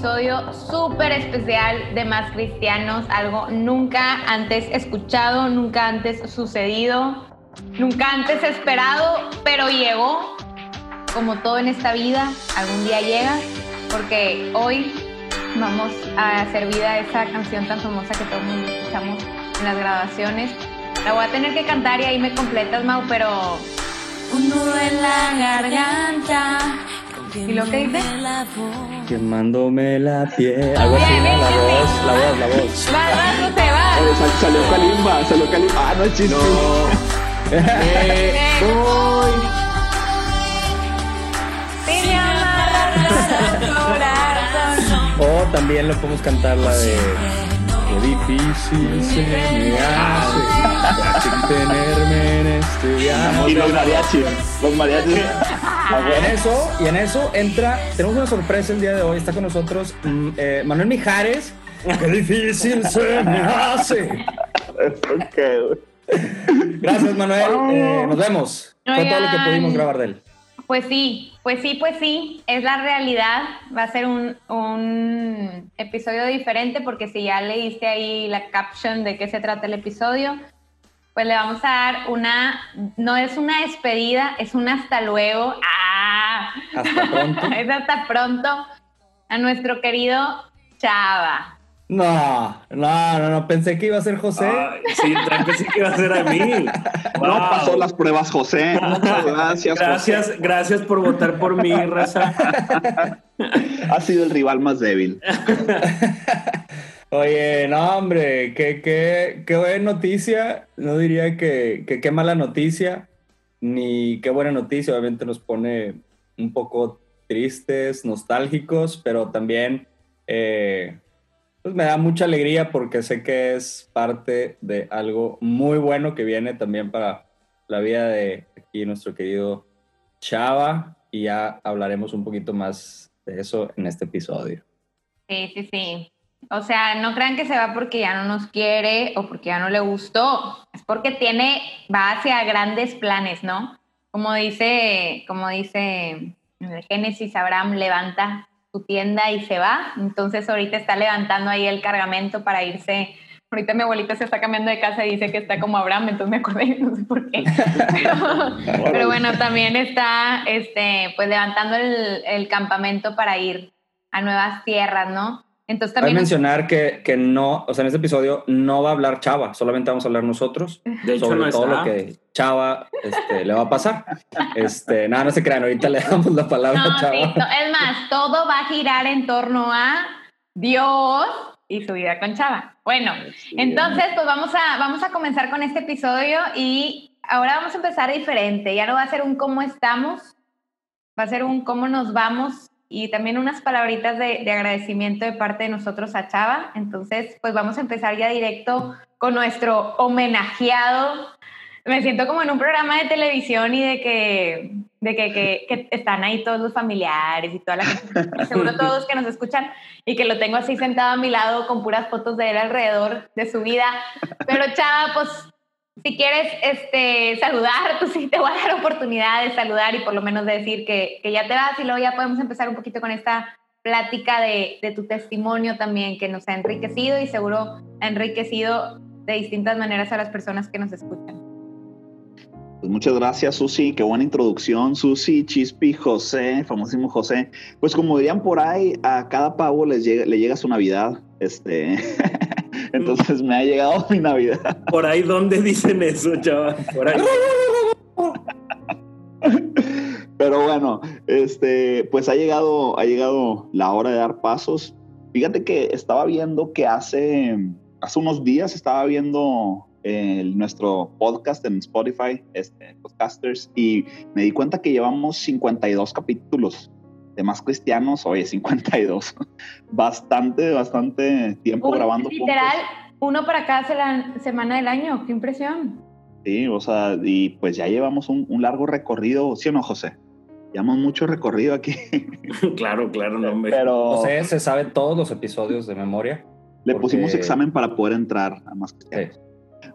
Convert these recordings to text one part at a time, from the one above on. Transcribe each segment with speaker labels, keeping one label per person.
Speaker 1: Episodio especial de Más Cristianos, algo nunca antes escuchado, nunca antes sucedido, nunca antes esperado, pero llegó, como todo en esta vida, algún día llega, porque hoy vamos a hacer vida a esa canción tan famosa que todo el mundo escuchamos en las grabaciones. La voy a tener que cantar y ahí me completas, Mau, pero... Un nudo en la garganta. ¿Y lo que dice?
Speaker 2: Quemándome la piel. Algo así, la voz, la voz, la voz.
Speaker 1: Va, va, no te va.
Speaker 3: Oye, sal- salió Kalimba, salió Kalimba. Ah, no chiste.
Speaker 1: Corazón.
Speaker 2: O también lo podemos cantar la de Qué difícil se me hace sin tenerme en este viaje.
Speaker 3: Y los mariachis. Los mariachis.
Speaker 2: Y en eso, y en eso entra, tenemos una sorpresa el día de hoy, está con nosotros mm, eh, Manuel Mijares. Qué difícil se me hace. Gracias Manuel, Eh, nos vemos. Fue todo lo que pudimos grabar de él.
Speaker 1: Pues sí, pues sí, pues sí, es la realidad. Va a ser un, un episodio diferente porque si ya leíste ahí la caption de qué se trata el episodio, pues le vamos a dar una, no es una despedida, es un hasta luego. ¡Ah!
Speaker 2: Hasta pronto.
Speaker 1: es hasta pronto a nuestro querido Chava.
Speaker 2: No, no, no, no, pensé que iba a ser José.
Speaker 4: Ay, sí, pensé que iba a ser a mí.
Speaker 3: No pasó las pruebas, José. Muchas gracias,
Speaker 4: Gracias, gracias por votar por mí, raza.
Speaker 3: Ha sido el rival más débil.
Speaker 2: Oye, no, hombre, qué, qué, qué buena noticia. No diría que, que qué mala noticia, ni qué buena noticia. Obviamente nos pone un poco tristes, nostálgicos, pero también eh, pues me da mucha alegría porque sé que es parte de algo muy bueno que viene también para la vida de aquí nuestro querido Chava. Y ya hablaremos un poquito más de eso en este episodio.
Speaker 1: Sí, sí, sí. O sea, no crean que se va porque ya no nos quiere o porque ya no le gustó. Es porque tiene, va hacia grandes planes, ¿no? Como dice, como dice en el Génesis, Abraham levanta su tienda y se va. Entonces ahorita está levantando ahí el cargamento para irse. Ahorita mi abuelita se está cambiando de casa y dice que está como Abraham, entonces me acordé, no sé por qué. Pero, pero bueno, también está este, pues levantando el, el campamento para ir a nuevas tierras, ¿no? Entonces
Speaker 2: Hay
Speaker 1: también
Speaker 2: mencionar que, que no, o sea, en este episodio no va a hablar Chava, solamente vamos a hablar nosotros
Speaker 4: De hecho,
Speaker 2: sobre
Speaker 4: no
Speaker 2: todo lo que Chava este, le va a pasar. Este, nada, no se crean, ahorita le damos la palabra
Speaker 1: No,
Speaker 2: a
Speaker 1: sí,
Speaker 2: Chava.
Speaker 1: to- es más, todo va a girar en torno a Dios y su vida con Chava. Bueno, entonces pues vamos a, vamos a comenzar con este episodio y ahora vamos a empezar diferente. Ya no va a ser un cómo estamos, va a ser un cómo nos vamos y también unas palabritas de, de agradecimiento de parte de nosotros a Chava. Entonces, pues vamos a empezar ya directo con nuestro homenajeado. Me siento como en un programa de televisión y de que, de que, que- que están ahí todos los familiares y toda la gente, seguro todos que nos escuchan, y que lo tengo así sentado a mi lado con puras fotos de él alrededor de su vida. Pero Chava, pues si quieres este, saludar, pues sí te voy a dar oportunidad de saludar y por lo menos de decir que, que ya te vas y luego ya podemos empezar un poquito con esta plática de, de tu testimonio también que nos ha enriquecido y seguro ha enriquecido de distintas maneras a las personas que nos escuchan.
Speaker 3: Pues muchas gracias, Susi. Qué buena introducción, Susi, Chispi, José, famosísimo José. Pues como dirían por ahí, a cada pavo le llega su Navidad. Este, Entonces me ha llegado mi Navidad.
Speaker 4: Por ahí, ¿dónde dicen eso, chaval? Por ahí.
Speaker 3: Pero bueno, este, pues ha llegado, ha llegado la hora de dar pasos. Fíjate que estaba viendo que hace, hace unos días estaba viendo el, nuestro podcast en Spotify, este, Podcasters, y me di cuenta que llevamos 52 capítulos de más cristianos, oye, 52. bastante, bastante tiempo
Speaker 1: Uy,
Speaker 3: grabando.
Speaker 1: Literal, uno para cada se- semana del año. ¡Qué impresión!
Speaker 3: Sí, o sea, y pues ya llevamos un, un largo recorrido, ¿sí o no, José? Llevamos mucho recorrido aquí,
Speaker 4: claro, claro, no me.
Speaker 3: pero
Speaker 2: José se sabe todos los episodios de memoria.
Speaker 3: le
Speaker 2: porque-
Speaker 3: pusimos examen para poder entrar a más cristianos.
Speaker 2: Sí.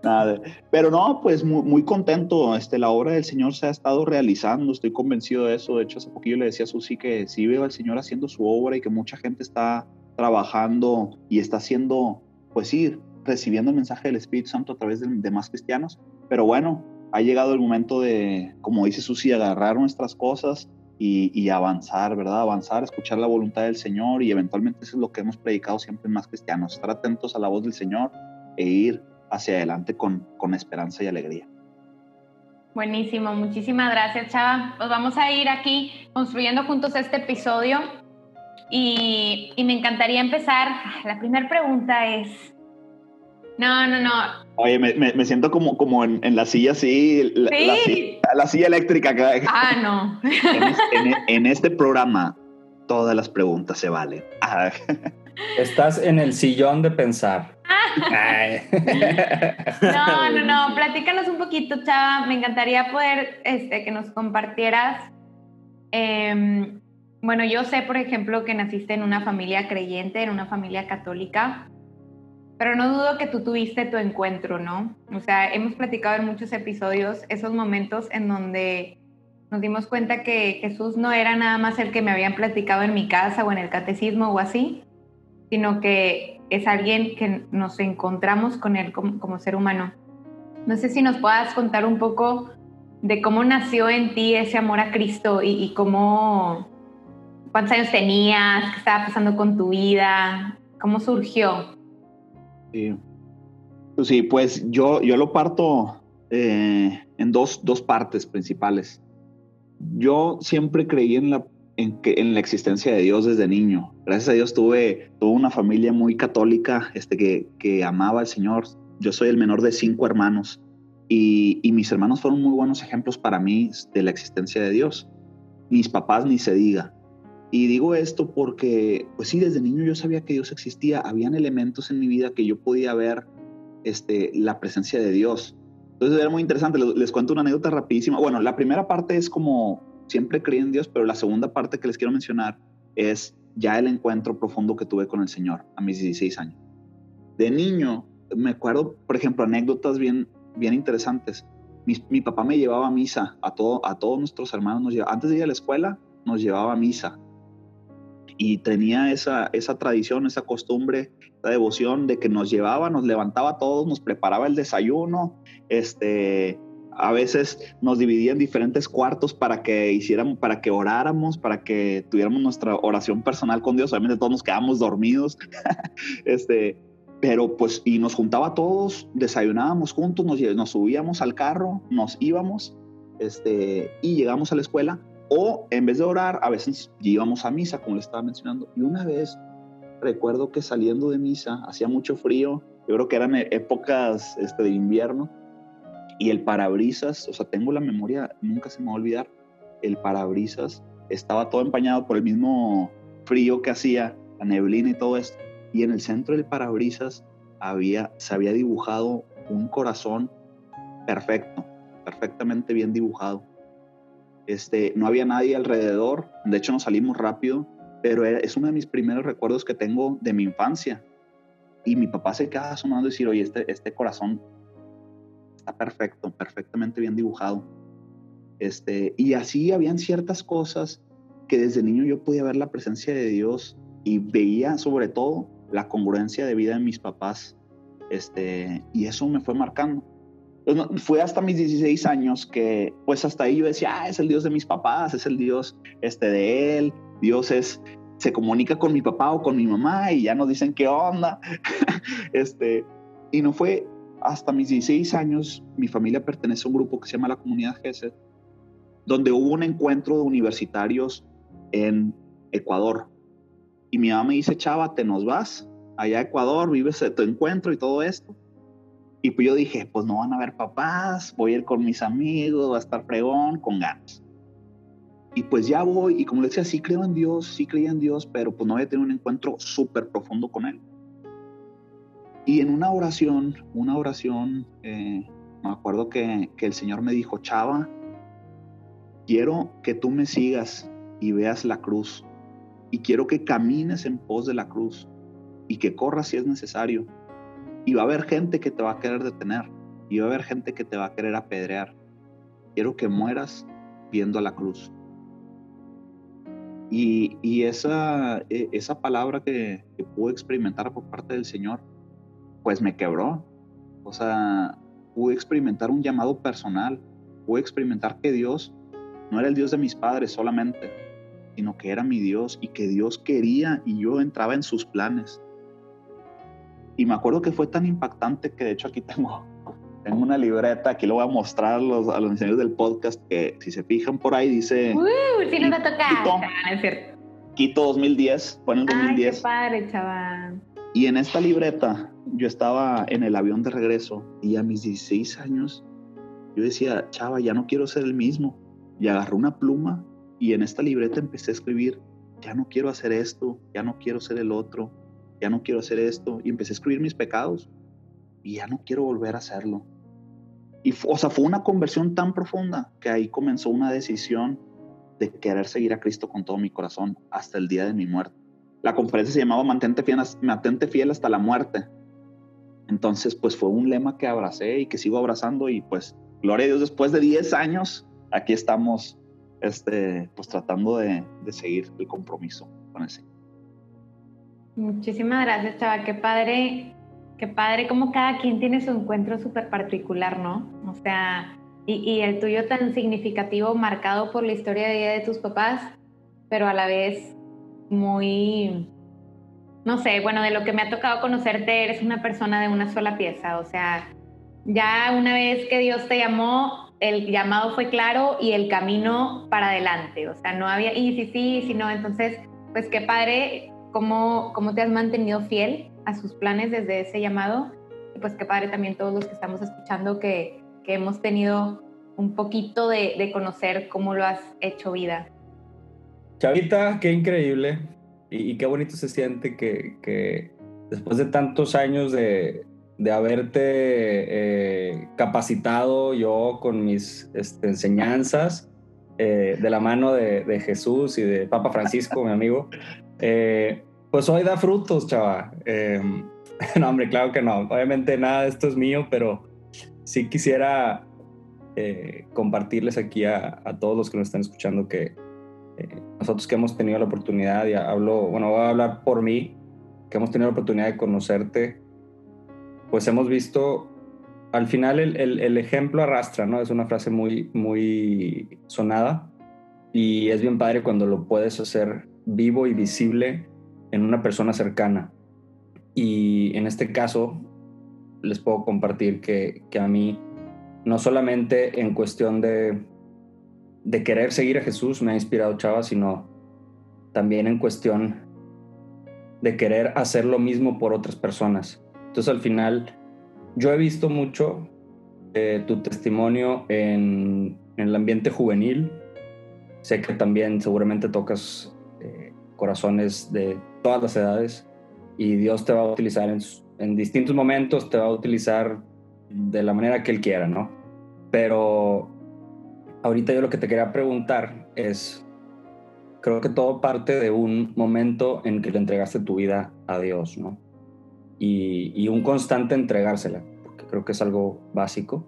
Speaker 3: Nada pero no, pues muy, muy contento. Este, la obra del Señor se ha estado realizando, estoy convencido de eso. De hecho, hace poquillo le decía a Susi que sí veo al Señor haciendo su obra y que mucha gente está trabajando y está haciendo, pues sí, recibiendo el mensaje del Espíritu Santo a través de, de más cristianos. Pero bueno, ha llegado el momento de, como dice Susi, agarrar nuestras cosas y, y avanzar, ¿verdad? Avanzar, escuchar la voluntad del Señor y eventualmente eso es lo que hemos predicado siempre en más cristianos, estar atentos a la voz del Señor e ir hacia adelante con, con esperanza y alegría.
Speaker 1: Buenísimo, muchísimas gracias, Chava. Pues vamos a ir aquí construyendo juntos este episodio y, y me encantaría empezar. La primera pregunta es, no, no, no,
Speaker 3: Oye, me, me- me siento como, como en, en la silla así, la,
Speaker 1: Sí.
Speaker 3: la silla, la silla eléctrica acá.
Speaker 1: ah, no.
Speaker 3: En, es- en- en este programa todas las preguntas se valen. Ah,
Speaker 2: Estás en el sillón de pensar.
Speaker 1: No, no, no, platícanos un poquito, Chava. Me encantaría poder este, que nos compartieras. em, bueno, yo sé, por ejemplo, que naciste en una familia creyente, en una familia católica, pero no dudo que tú tuviste tu encuentro, ¿no? O sea, hemos platicado en muchos episodios esos momentos en donde nos dimos cuenta que Jesús no era nada más el que me habían platicado en mi casa o en el catecismo o así, sino que es alguien que nos encontramos con él como, como ser humano. No sé si nos puedas contar un poco de cómo nació en ti ese amor a Cristo y, y cómo, cuántos años tenías, qué estaba pasando con tu vida, cómo surgió.
Speaker 3: sí. Pues sí, pues yo, yo lo parto eh, en dos, dos partes principales. Yo siempre creí en la, en, que, en la existencia de Dios desde niño. Gracias a Dios tuve, tuve una familia muy católica este, que, que amaba al Señor. Yo soy el menor de cinco hermanos y, y mis hermanos fueron muy buenos ejemplos para mí de la existencia de Dios. Mis papás ni se diga. Y digo esto porque, pues sí, desde niño yo sabía que Dios existía. Habían elementos en mi vida que yo podía ver este, la presencia de Dios. Entonces era muy interesante. Les, les cuento una anécdota rapidísima. Bueno, la primera parte es como siempre creí en Dios, pero la segunda parte que les quiero mencionar es ya el encuentro profundo que tuve con el Señor a mis 16 años. De niño, me acuerdo, por ejemplo, anécdotas bien, bien interesantes. Mi, papá me llevaba a misa, a, todo, a todos nuestros hermanos, nos llevaba, antes de ir a la escuela, nos llevaba a misa. Y tenía esa, esa tradición, esa costumbre, esa devoción de que nos llevaba, nos levantaba a todos, nos preparaba el desayuno, este, a veces nos dividía en diferentes cuartos para que hiciéramos, para que oráramos, para que tuviéramos nuestra oración personal con Dios. Obviamente todos nos quedamos dormidos, este, pero pues y nos juntaba todos, desayunábamos juntos, nos, nos subíamos al carro, nos íbamos, este, y llegamos a la escuela. O en vez de orar, a veces íbamos a misa, como le estaba mencionando. Y una vez recuerdo que saliendo de misa hacía mucho frío. Yo creo que eran épocas este, de invierno y el parabrisas, o sea, tengo la memoria, nunca se me va a olvidar, el parabrisas estaba todo empañado por el mismo frío que hacía, la neblina y todo esto, y en el centro del parabrisas había, se había dibujado un corazón perfecto, perfectamente bien dibujado. Este, no había nadie alrededor, de hecho nos salimos rápido, pero es uno de mis primeros recuerdos que tengo de mi infancia. Y mi papá se quedaba asomando y decir, oye, este, este corazón está perfecto, perfectamente bien dibujado. Este, y así habían ciertas cosas que desde niño yo podía ver la presencia de Dios y veía sobre todo la congruencia de vida de mis papás. Este, y eso me fue marcando. Pues fue hasta mis 16 años que, pues hasta ahí yo decía, ah, es el Dios de mis papás, es el Dios este, de él, Dios es, se comunica con mi papá o con mi mamá y ya nos dicen qué onda. este, y no fue hasta mis 16 años, mi familia pertenece a un grupo que se llama la Comunidad GESED, donde hubo un encuentro de universitarios en Ecuador. Y mi mamá me dice, Chava, te nos vas allá a Ecuador, vives tu encuentro y todo esto. Y pues yo dije, pues no van a ver papás, voy a ir con mis amigos, va a estar fregón, con ganas. Y pues ya voy, y como le decía, sí creo en Dios, sí creía en Dios, pero pues no había tenido un encuentro súper profundo con Él. Y en una oración, una oración, eh, me acuerdo que, que el Señor me dijo, Chava, quiero que tú me sigas y veas la cruz. Y quiero que camines en pos de la cruz y que corras si es necesario. Y va a haber gente que te va a querer detener. Y va a haber gente que te va a querer apedrear. Quiero que mueras viendo a la cruz. Y, y esa, e, esa palabra que, que pude experimentar por parte del Señor, pues me quebró. O sea, pude experimentar un llamado personal. Pude experimentar que Dios no era el Dios de mis padres solamente, sino que era mi Dios y que Dios quería y yo entraba en sus planes. Y me acuerdo que fue tan impactante que de hecho aquí tengo, tengo una libreta, aquí lo voy a mostrar a los, a los diseñadores del podcast, que si se fijan por ahí dice...
Speaker 1: ¡Uh! Sí nos va a tocar.
Speaker 3: Quito,
Speaker 1: Ah.
Speaker 3: Quito 2010, fue en el
Speaker 1: Ay,
Speaker 3: 2010.
Speaker 1: qué padre, chaval.
Speaker 3: Y en esta libreta yo estaba en el avión de regreso y a mis 16 años yo decía, chava, ya no quiero ser el mismo. Y agarré una pluma y en esta libreta empecé a escribir, ya no quiero hacer esto, ya no quiero ser el otro, ya no quiero hacer esto. Y empecé a escribir mis pecados y ya no quiero volver a hacerlo. Y, o sea, fue una conversión tan profunda que ahí comenzó una decisión de querer seguir a Cristo con todo mi corazón hasta el día de mi muerte. La conferencia se llamaba Mantente fiel, hasta la muerte. Entonces, pues fue un lema que abracé y que sigo abrazando y pues, gloria a Dios, después de 10 años, aquí estamos, este, pues tratando de, de seguir el compromiso con el Señor.
Speaker 1: Muchísimas gracias, chava. Qué padre, qué padre como cada quien tiene su encuentro súper particular, ¿no? O sea, y, y el tuyo tan significativo, marcado por la historia de vida de tus papás, pero a la vez muy, no sé, bueno, de lo que me ha tocado conocerte, eres una persona de una sola pieza, o sea, ya una vez que Dios te llamó, el llamado fue claro y el camino para adelante, o sea, no había, y sí, y si no, entonces, pues qué padre cómo, cómo te has mantenido fiel a sus planes desde ese llamado, y pues qué padre también todos los que estamos escuchando que, que hemos tenido un poquito de, de conocer cómo lo has hecho vida.
Speaker 2: Chavita, qué increíble y, y qué bonito se siente que, después de tantos años de, de haberte eh, capacitado yo con mis este, enseñanzas eh, de la mano de, Jesús y de Papa Francisco, mi amigo, eh, pues hoy da frutos, chava. Eh, no, hombre, claro que no. Obviamente nada de esto es mío, pero sí quisiera compartirles aquí a, a, todos los que nos están escuchando que nosotros que hemos tenido la oportunidad, y hablo, bueno, voy a hablar por mí, que hemos tenido la oportunidad de conocerte, pues hemos visto, al final el, el, el, ejemplo arrastra, ¿no? Es una frase muy, muy sonada y es bien padre cuando lo puedes hacer vivo y visible en una persona cercana. Y en este caso, les puedo compartir que, que a mí, no solamente en cuestión de, de querer seguir a Jesús me ha inspirado Chava, sino también en cuestión de querer hacer lo mismo por otras personas. Entonces al final yo he visto mucho eh, tu testimonio en, el ambiente juvenil. Sé que también seguramente tocas eh, corazones de todas las edades y Dios te va a utilizar en distintos momentos, te va a utilizar de la manera que Él quiera, ¿no? Pero ahorita yo lo que te quería preguntar es, creo que todo parte de un momento en que le entregaste tu vida a Dios, ¿no? Y, y, un constante entregársela, porque creo que es algo básico.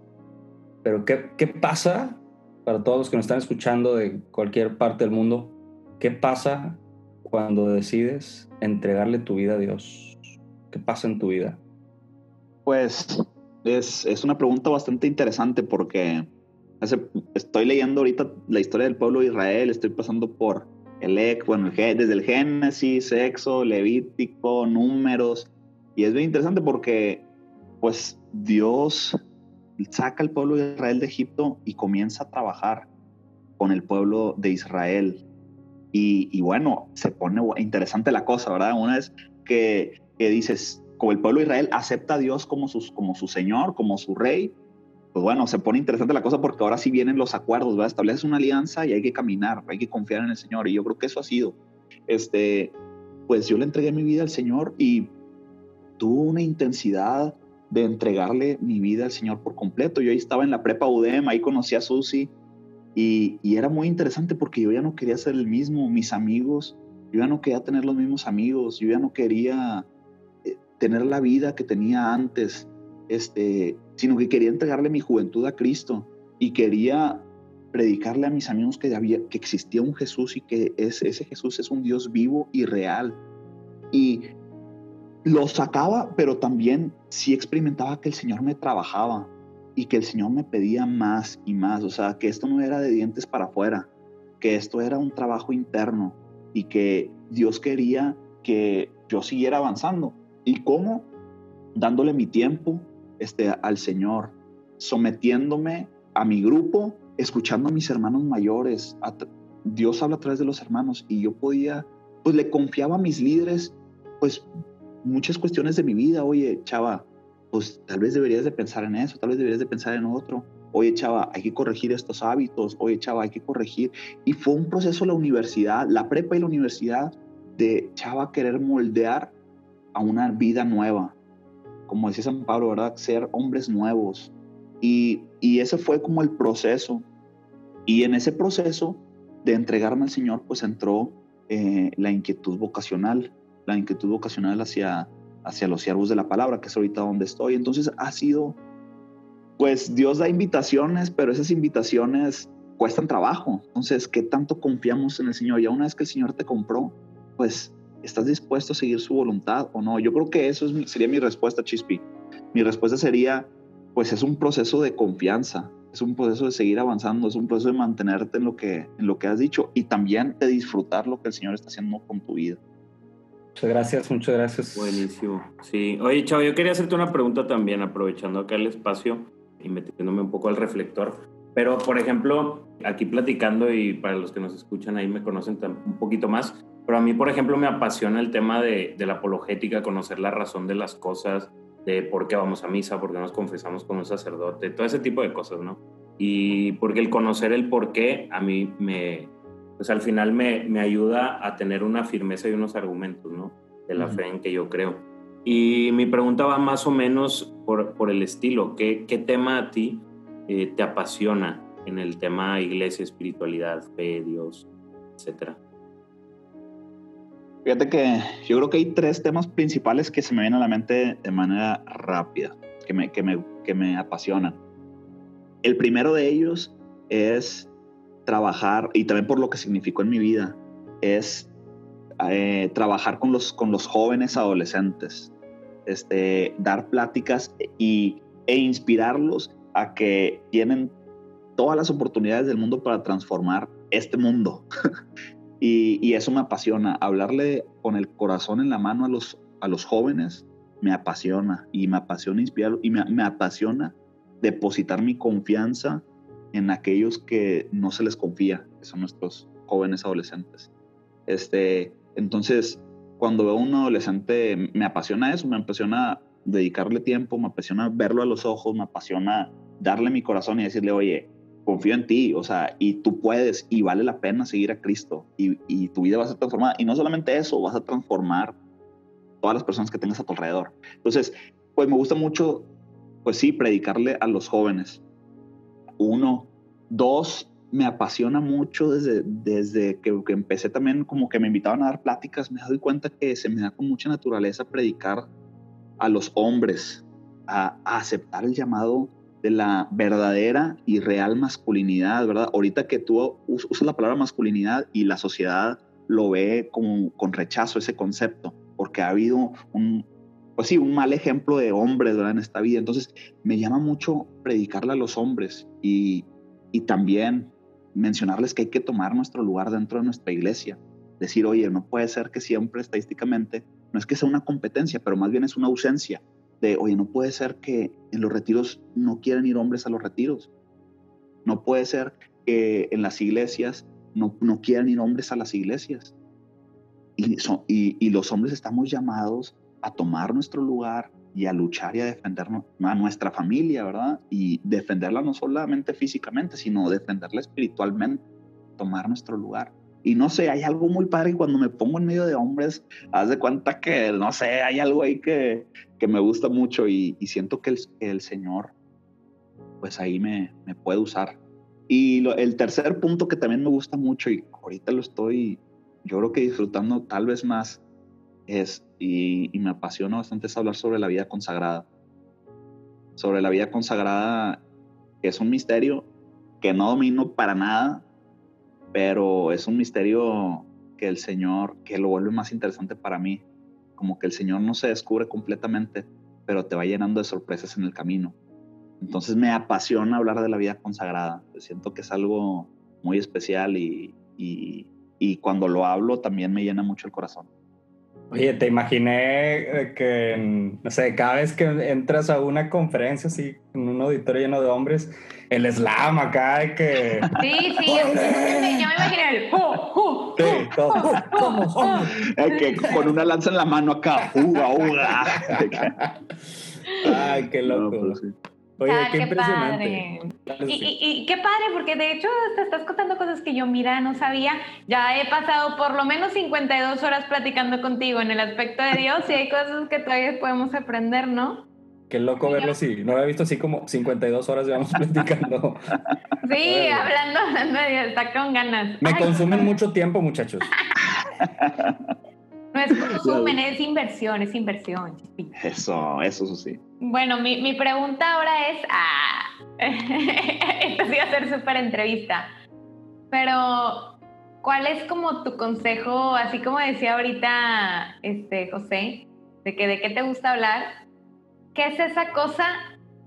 Speaker 2: Pero ¿qué, ¿qué pasa para todos los que nos están escuchando de cualquier parte del mundo? ¿Qué pasa cuando decides entregarle tu vida a Dios? ¿Qué pasa en tu vida?
Speaker 3: Pues es, es una pregunta bastante interesante porque hace, estoy leyendo ahorita la historia del pueblo de Israel, estoy pasando por el, bueno, desde el Génesis, Sexo, Levítico, Números. Y es bien interesante porque, pues, Dios saca al pueblo de Israel de Egipto y comienza a trabajar con el pueblo de Israel. Y, bueno, se pone interesante la cosa, ¿verdad? Una vez que, que dices, como el pueblo de Israel acepta a Dios como, sus, como su Señor, como su Rey, pues bueno, se pone interesante la cosa porque ahora sí vienen los acuerdos, ¿verdad? Estableces una alianza y hay que caminar, hay que confiar en el Señor. Y yo creo que eso ha sido, este, pues yo le entregué mi vida al Señor y tuvo una intensidad de entregarle mi vida al Señor por completo. Yo ahí estaba en la prepa UDEM, ahí conocí a Susi y, y era muy interesante porque yo ya no quería ser el mismo, mis amigos, yo ya no quería tener los mismos amigos, yo ya no quería eh, tener la vida que tenía antes, este, sino que quería entregarle mi juventud a Cristo y quería predicarle a mis amigos que, había, que existía un Jesús y que es, ese Jesús es un Dios vivo y real. Y lo sacaba, pero también sí experimentaba que el Señor me trabajaba y que el Señor me pedía más y más. O sea, que esto no era de dientes para afuera, que esto era un trabajo interno y que Dios quería que yo siguiera avanzando. ¿Y cómo? Dándole mi tiempo, este, al Señor, sometiéndome a mi grupo, escuchando a mis hermanos mayores. Dios habla a través de los hermanos y yo podía, pues le confiaba a mis líderes, pues muchas cuestiones de mi vida. Oye, chava, pues tal vez deberías de pensar en eso, tal vez deberías de pensar en otro. Oye, chava, hay que corregir estos hábitos. Oye, chava, hay que corregir. Y fue un proceso la universidad, la prepa y la universidad, de chava querer moldear a una vida nueva, como decía San Pablo, ¿verdad? Ser hombres nuevos. Y, y ese fue como el proceso. Y en ese proceso de entregarme al Señor, pues entró eh, la inquietud vocacional, la inquietud vocacional hacia, hacia los siervos de la palabra, que es ahorita donde estoy. Entonces ha sido, pues Dios da invitaciones, pero esas invitaciones cuestan trabajo. Entonces, ¿qué tanto confiamos en el Señor? Ya una vez que el Señor te compró, pues ¿Estás dispuesto a seguir su voluntad o no? Yo creo que eso sería mi respuesta, Chispi. Mi respuesta sería, pues es un proceso de confianza, es un proceso de seguir avanzando, es un proceso de mantenerte en lo que, en lo que has dicho y también de disfrutar lo que el Señor está haciendo con tu vida.
Speaker 2: Muchas gracias, muchas gracias.
Speaker 4: Buenísimo. Sí. Oye, Chavo, yo quería hacerte una pregunta también, aprovechando acá el espacio y metiéndome un poco al reflector. Pero, por ejemplo, aquí platicando y para los que nos escuchan ahí me conocen un poquito más, pero a mí, por ejemplo, me apasiona el tema de, la apologética, conocer la razón de las cosas, de por qué vamos a misa, por qué nos confesamos con un sacerdote, todo ese tipo de cosas, ¿no? Y porque el conocer el por qué a mí me, pues al final me, me ayuda a tener una firmeza y unos argumentos, ¿no? De la fe en que yo creo. Y mi pregunta va más o menos por, por el estilo. ¿Qué, ¿Qué, tema a ti eh, te apasiona en el tema iglesia, espiritualidad, fe, Dios, etcétera?
Speaker 3: Fíjate que yo creo que hay tres temas principales que se me vienen a la mente de manera rápida, que me, que me, que me apasionan. El primero de ellos es trabajar, y también por lo que significó en mi vida, es eh, trabajar con los, con los jóvenes adolescentes, este, dar pláticas y, e inspirarlos a que tienen todas las oportunidades del mundo para transformar este mundo. Y, eso me apasiona. Hablarle con el corazón en la mano a los, a los jóvenes me apasiona y me apasiona inspirarlo y me, apasiona depositar mi confianza en aquellos que no se les confía, que son nuestros jóvenes adolescentes. Este, entonces, cuando veo a un adolescente, me apasiona eso, me apasiona dedicarle tiempo, me apasiona verlo a los ojos, me apasiona darle mi corazón y decirle, oye, confío en ti, o sea, y tú puedes y vale la pena seguir a Cristo y, y, tu vida va a ser transformada. Y no solamente eso, vas a transformar todas las personas que tengas a tu alrededor. Entonces, pues me gusta mucho, pues sí, predicarle a los jóvenes. Uno. Dos, me apasiona mucho desde, desde que, que, empecé también, como que me invitaban a dar pláticas, me doy cuenta que se me da con mucha naturaleza predicar a los hombres, a, a aceptar el llamado de la verdadera y real masculinidad, ¿verdad? Ahorita que tú usas la palabra masculinidad y la sociedad lo ve como, con rechazo ese concepto, porque ha habido un, pues sí, un mal ejemplo de hombres, ¿verdad? En esta vida. Entonces, me llama mucho predicarle a los hombres y, y también mencionarles que hay que tomar nuestro lugar dentro de nuestra iglesia. Decir, oye, no puede ser que siempre estadísticamente, no es que sea una competencia, pero más bien es una ausencia de, oye, no puede ser que en los retiros no quieran ir hombres a los retiros. No puede ser que en las iglesias no, no quieran ir hombres a las iglesias. Y, y, los hombres estamos llamados a tomar nuestro lugar y a luchar y a defender a nuestra familia, ¿verdad? Y defenderla no solamente físicamente, sino defenderla espiritualmente, tomar nuestro lugar. Y no sé, hay algo muy padre cuando me pongo en medio de hombres, haz de cuenta que, no sé, hay algo ahí que, que me gusta mucho y, siento que el, el, Señor, pues ahí me, me puede usar. Y el tercer punto que también me gusta mucho y ahorita lo estoy, yo creo que disfrutando tal vez más, es, y, y me apasiona bastante, es hablar sobre la vida consagrada. Sobre la vida consagrada, que es un misterio que no domino para nada, pero es un misterio que el Señor, que lo vuelve más interesante para mí, como que el Señor no se descubre completamente, pero te va llenando de sorpresas en el camino. Entonces me apasiona hablar de la vida consagrada, siento que es algo muy especial y, y, y cuando lo hablo también me llena mucho el corazón.
Speaker 2: Oye, te imaginé eh, que, no sé, cada vez que entras a una conferencia así, en un auditorio lleno de hombres, el slam acá de que...
Speaker 1: Sí, sí, yo, me imaginé el... Uh, sí,
Speaker 3: todos, que con una lanza en la mano acá, uga, uga.
Speaker 2: Ay, qué loco. Pues Oye, qué, impresionante.
Speaker 1: Padre. Y, y, qué padre, porque de hecho te estás contando cosas que yo, mira, no sabía. Ya he pasado por lo menos 52 horas platicando contigo en el aspecto de Dios y hay cosas que todavía podemos aprender, ¿no?
Speaker 2: Qué loco verlo así. No lo había visto así como 52 horas llevamos platicando.
Speaker 1: Sí, hablando, hablando de Dios, está con ganas.
Speaker 2: Me consumen mucho tiempo, muchachos.
Speaker 1: No es consumen, es inversión, es inversión.
Speaker 3: Eso, eso, sí.
Speaker 1: Bueno, mi, mi pregunta ahora es, ah, esto sí va a ser súper entrevista, pero ¿cuál es como tu consejo, así como decía ahorita este, José, de que de qué te gusta hablar? ¿Qué es esa cosa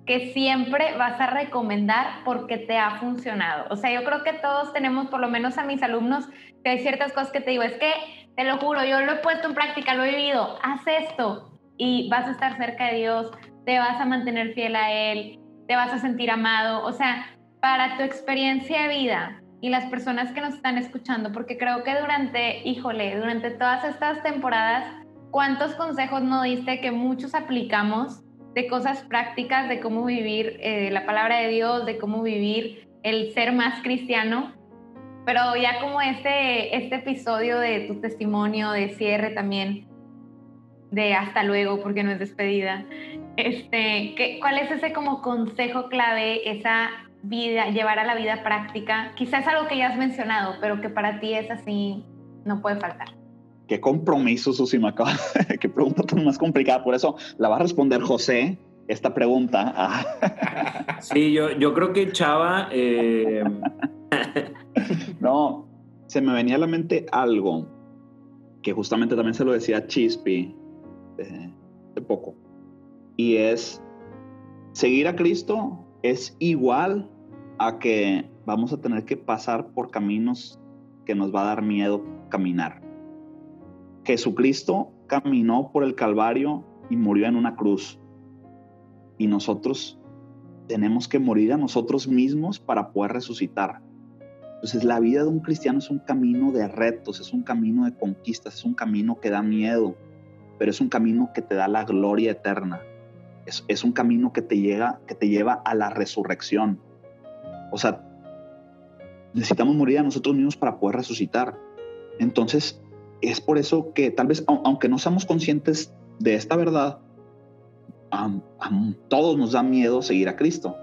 Speaker 1: que siempre vas a recomendar porque te ha funcionado? O sea, yo creo que todos tenemos, por lo menos a mis alumnos, que hay ciertas cosas que te digo, es que te lo juro, yo lo he puesto en práctica, lo he vivido, haz esto y vas a estar cerca de Dios, te vas a mantener fiel a Él, te vas a sentir amado, o sea, para tu experiencia de vida y las personas que nos están escuchando, porque creo que durante, híjole, durante todas estas temporadas, ¿cuántos consejos no diste que muchos aplicamos de cosas prácticas, de cómo vivir eh, la palabra de Dios, de cómo vivir el ser más cristiano? Pero ya como este, este episodio de tu testimonio de cierre también, de hasta luego, porque no es despedida, este, ¿qué, ¿cuál es ese como consejo clave, esa vida, llevar a la vida práctica? Quizás algo que ya has mencionado, pero que para ti es así, no puede faltar.
Speaker 3: Qué compromiso, Susi, me acaba. Qué pregunta tan más complicada. Por eso la va a responder José esta pregunta.
Speaker 4: sí, yo, yo creo que Chava eh,
Speaker 3: no, se me venía a la mente algo que justamente también se lo decía Chispi eh, de poco. Y es, seguir a Cristo es igual a que vamos a tener que pasar por caminos que nos va a dar miedo caminar. Jesucristo caminó por el Calvario y murió en una cruz. Y nosotros tenemos que morir a nosotros mismos para poder resucitar. Entonces la vida de un cristiano es un camino de retos, es un camino de conquistas, es un camino que da miedo, pero es un camino que te da la gloria eterna. Es, un camino que te, llega, que te lleva a la resurrección. O sea, necesitamos morir a nosotros mismos para poder resucitar. Entonces, es por eso que tal vez, aunque no seamos conscientes de esta verdad, a todos nos da miedo seguir a Cristo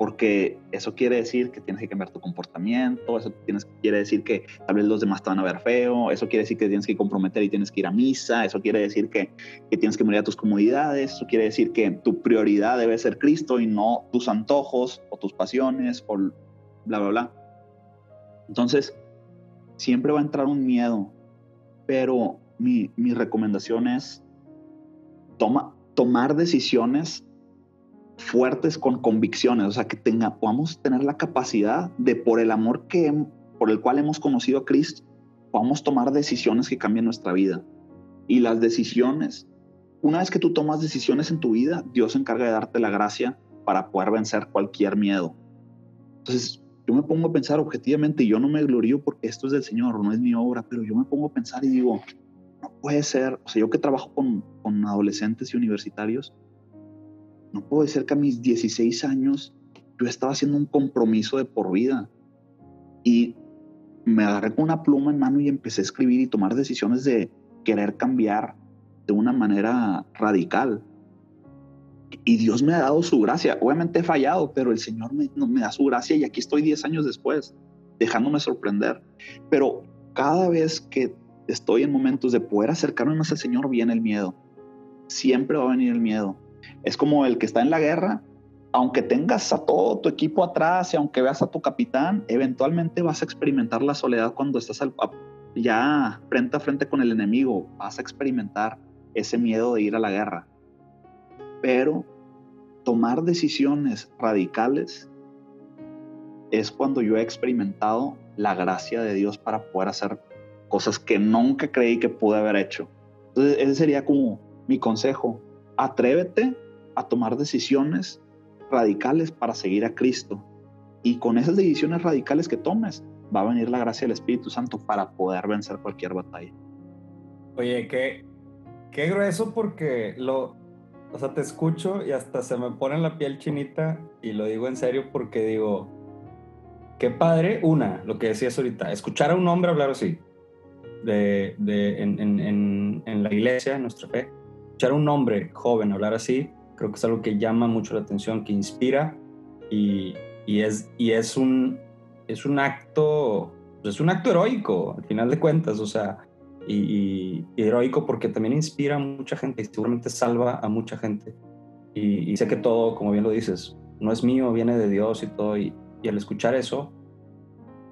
Speaker 3: porque eso quiere decir que tienes que cambiar tu comportamiento, eso quiere decir que tal los demás te van a ver feo, eso quiere decir que tienes que comprometer y tienes que ir a misa, eso quiere decir que, que tienes que morir a tus comodidades, eso quiere decir que tu prioridad debe ser Cristo y no tus antojos o tus pasiones o bla, bla, bla. Entonces, siempre va a entrar un miedo, pero mi, mi recomendación es toma, tomar decisiones fuertes con convicciones, o sea, que tenga, podamos tener la capacidad de, por el amor que, por el cual hemos conocido a Cristo, podamos tomar decisiones que cambien nuestra vida. Y las decisiones, una vez que tú tomas decisiones en tu vida, Dios se encarga de darte la gracia para poder vencer cualquier miedo. Entonces, yo me pongo a pensar objetivamente, y yo no me glorío porque esto es del Señor, no es mi obra, pero yo me pongo a pensar y digo, no puede ser, o sea, yo que trabajo con, con adolescentes y universitarios, no puede ser que a mis 16 años yo estaba haciendo un compromiso de por vida y me agarré con una pluma en mano y empecé a escribir y tomar decisiones de querer cambiar de una manera radical. Y Dios me ha dado su gracia. Obviamente he fallado, pero el Señor me, da su gracia y aquí estoy 10 años después, dejándome sorprender. Pero cada vez que estoy en momentos de poder acercarme más al Señor, viene el miedo. Siempre va a venir el miedo. Es como el que está en la guerra, aunque tengas a todo tu equipo atrás y aunque veas a tu capitán, eventualmente vas a experimentar la soledad cuando estás ya frente a frente con el enemigo. Vas a experimentar ese miedo de ir a la guerra. Pero tomar decisiones radicales es cuando yo he experimentado la gracia de Dios para poder hacer cosas que nunca creí que pude haber hecho. Entonces, ese sería como mi consejo. Atrévete a tomar decisiones radicales para seguir a Cristo. Y con esas decisiones radicales que tomes, va a venir la gracia del Espíritu Santo para poder vencer cualquier batalla.
Speaker 2: Oye, qué, qué grueso porque lo, o sea, te escucho y hasta se me pone la piel chinita y lo digo en serio porque digo, qué padre, una, lo que decías ahorita, escuchar a un hombre hablar así, de, de en, en, en, la iglesia, en nuestra fe, escuchar a un hombre joven hablar así, creo que es algo que llama mucho la atención, que inspira y, y es, y un, acto, pues, es un acto heroico, al final de cuentas, o sea, y, heroico porque también inspira a mucha gente y seguramente salva a mucha gente. Y, sé que todo, como bien lo dices, no es mío, viene de Dios y todo. Y, al escuchar eso,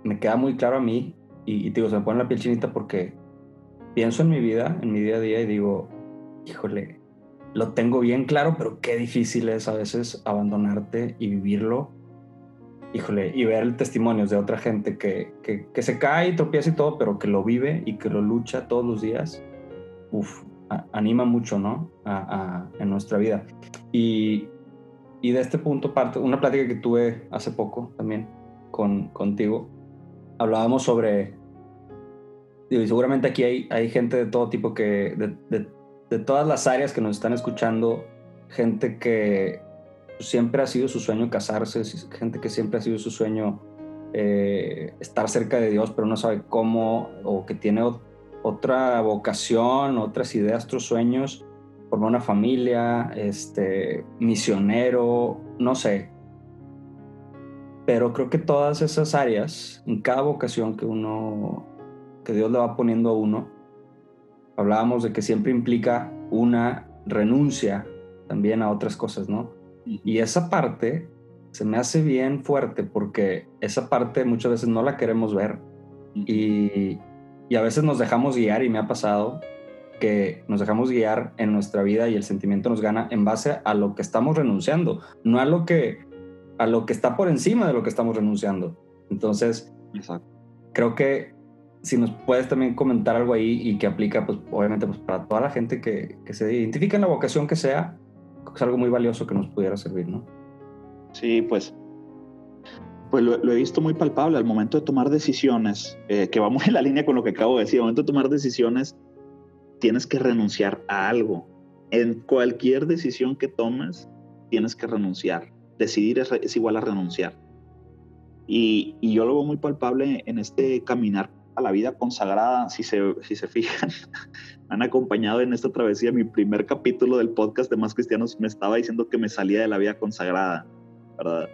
Speaker 2: me queda muy claro a mí y, digo, se me pone la piel chinita porque pienso en mi vida, en mi día a día y digo, híjole, lo tengo bien claro, pero qué difícil es a veces abandonarte y vivirlo. Híjole, y ver testimonios de otra gente que, que, se cae y tropieza y todo, pero que lo vive y que lo lucha todos los días, uf, anima mucho, ¿no? en nuestra vida. Y, y, de este punto parte una plática que tuve hace poco también con, contigo. Hablábamos sobre, y seguramente aquí hay, hay gente de todo tipo que, de, de todas las áreas que nos están escuchando, gente que siempre ha sido su sueño casarse, gente que siempre ha sido su sueño eh, estar cerca de Dios, pero no sabe cómo, o que tiene otra vocación, otras ideas, otros sueños, formar una familia, este, misionero, no sé. Pero creo que todas esas áreas, en cada vocación que uno, que Dios le va poniendo a uno, hablábamos de que siempre implica una renuncia también a otras cosas, ¿no? Y esa parte se me hace bien fuerte porque esa parte muchas veces no la queremos ver y, y, a veces nos dejamos guiar y me ha pasado que nos dejamos guiar en nuestra vida y el sentimiento nos gana en base a lo que estamos renunciando, no a lo que, a lo que está por encima de lo que estamos renunciando. Entonces, creo que si nos puedes también comentar algo ahí y que aplica, pues obviamente pues, para toda la gente que, que se identifica en la vocación que sea, es algo muy valioso que nos pudiera servir, ¿no?
Speaker 3: Sí, pues, pues lo, he visto muy palpable al momento de tomar decisiones, eh, que vamos en la línea con lo que acabo de decir, al momento de tomar decisiones tienes que renunciar a algo. En cualquier decisión que tomes, tienes que renunciar. Decidir es, es igual a renunciar. Y, y, yo lo veo muy palpable en este caminar a la vida consagrada, si se, si se fijan, han acompañado en esta travesía. Mi primer capítulo del podcast de Más Cristianos me estaba diciendo que me salía de la vida consagrada, ¿verdad?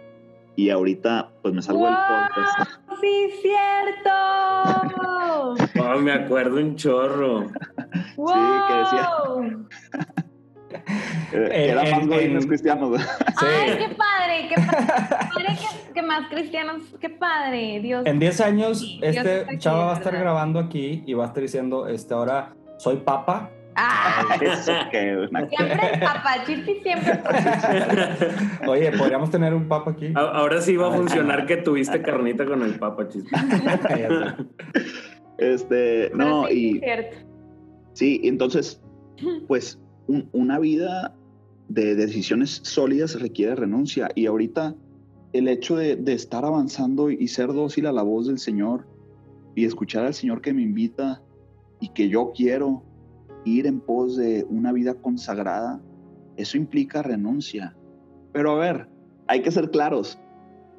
Speaker 3: Y ahorita, pues me salgo del podcast.
Speaker 1: ¡Sí, cierto!
Speaker 4: oh, me acuerdo un chorro.
Speaker 3: sí, que decía. Eh, era más godines cristianos.
Speaker 1: Ay, qué padre, qué padre, que, más cristianos, qué padre, Dios.
Speaker 2: En 10 años, este chavo va a estar grabando aquí y va a estar diciendo, este, ahora soy papa
Speaker 1: Ah,
Speaker 3: Eso que una-
Speaker 1: siempre el Papa Chispi, siempre.
Speaker 2: Oye, podríamos tener un papa aquí.
Speaker 4: Ahora sí va a funcionar que tuviste carnita con el papa,
Speaker 2: sé.
Speaker 3: Este, no,
Speaker 1: sí,
Speaker 3: y
Speaker 1: es cierto.
Speaker 3: sí, entonces, pues un- una vida de decisiones sólidas requiere renuncia. Y ahorita el hecho de, de estar avanzando y ser dócil a la voz del Señor y escuchar al Señor que me invita y que yo quiero ir en pos de una vida consagrada, eso implica renuncia. Pero a ver, hay que ser claros.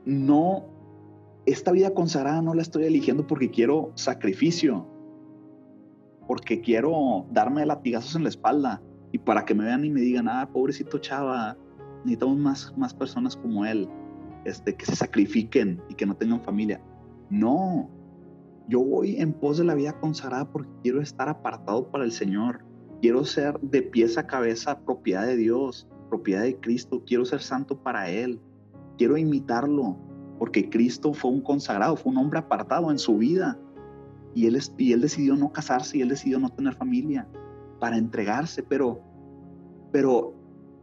Speaker 3: No, esta vida consagrada no la estoy eligiendo porque quiero sacrificio, porque quiero darme latigazos en la espalda y para que me vean y me digan, ah, pobrecito chava, necesitamos más, más personas como él, este, que se sacrifiquen y que no tengan familia. No, yo voy en pos de la vida consagrada porque quiero estar apartado para el Señor. Quiero ser de pies a cabeza propiedad de Dios, propiedad de Cristo. Quiero ser santo para Él. Quiero imitarlo porque Cristo fue un consagrado, fue un hombre apartado en su vida. Y él, y él decidió no casarse y él decidió no tener familia para entregarse, pero, pero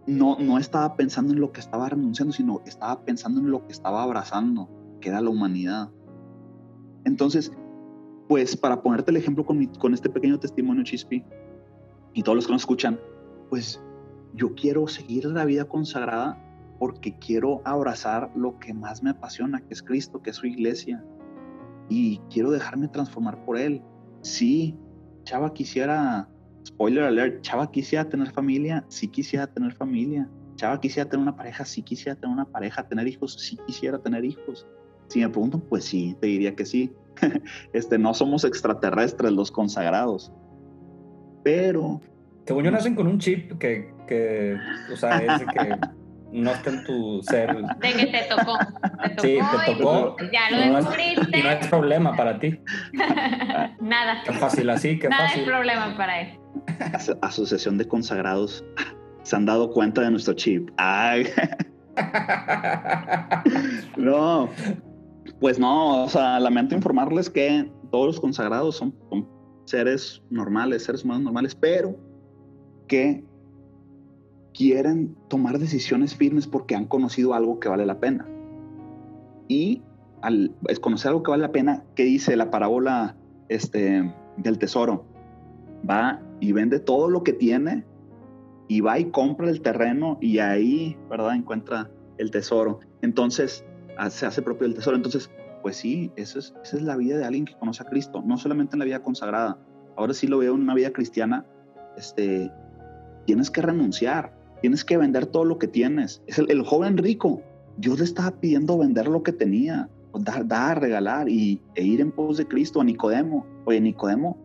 Speaker 3: no, no estaba pensando en lo que estaba renunciando, sino estaba pensando en lo que estaba abrazando, que era la humanidad. Entonces, pues para ponerte el ejemplo con, con este pequeño testimonio, Chispi, y todos los que nos escuchan, pues yo quiero seguir la vida consagrada porque quiero abrazar lo que más me apasiona, que es Cristo, que es su iglesia, y quiero dejarme transformar por Él. Sí, Chava quisiera, spoiler alert, Chava quisiera tener familia, sí quisiera tener familia. Chava quisiera tener una pareja, sí quisiera tener una pareja, tener hijos, sí quisiera tener hijos. Si me preguntan, pues sí, te diría que sí. este, no somos extraterrestres los consagrados. Pero
Speaker 2: Según yo nacen con un chip que, que o sea, es de que no está en tu ser.
Speaker 1: De que te tocó. Te tocó,
Speaker 2: Sí, te
Speaker 1: y
Speaker 2: tocó.
Speaker 1: ya lo
Speaker 2: no es-
Speaker 1: descubriste.
Speaker 2: Y no es problema para ti.
Speaker 1: Nada.
Speaker 2: Qué fácil así, qué
Speaker 1: Nada es
Speaker 2: fácil.
Speaker 1: problema para él.
Speaker 3: Aso- Asociación de Consagrados se han dado cuenta de nuestro chip. Ay, no, pues no, o sea, lamento informarles que todos los consagrados son, seres normales, seres humanos normales, pero que quieren tomar decisiones firmes porque han conocido algo que vale la pena. Y al conocer algo que vale la pena, ¿qué dice la parábola este, del tesoro? Va y vende todo lo que tiene y va y compra el terreno y ahí, ¿verdad? Encuentra el tesoro. Entonces, se hace propio el tesoro. Entonces, pues sí, eso es, esa es la vida de alguien que conoce a Cristo, no solamente en la vida consagrada. Ahora sí lo veo en una vida cristiana, este, tienes que renunciar, tienes que vender todo lo que tienes. Es el, el joven rico. Dios le estaba pidiendo vender lo que tenía, dar, dar, regalar y, e ir en pos de Cristo a Nicodemo. Oye, Nicodemo,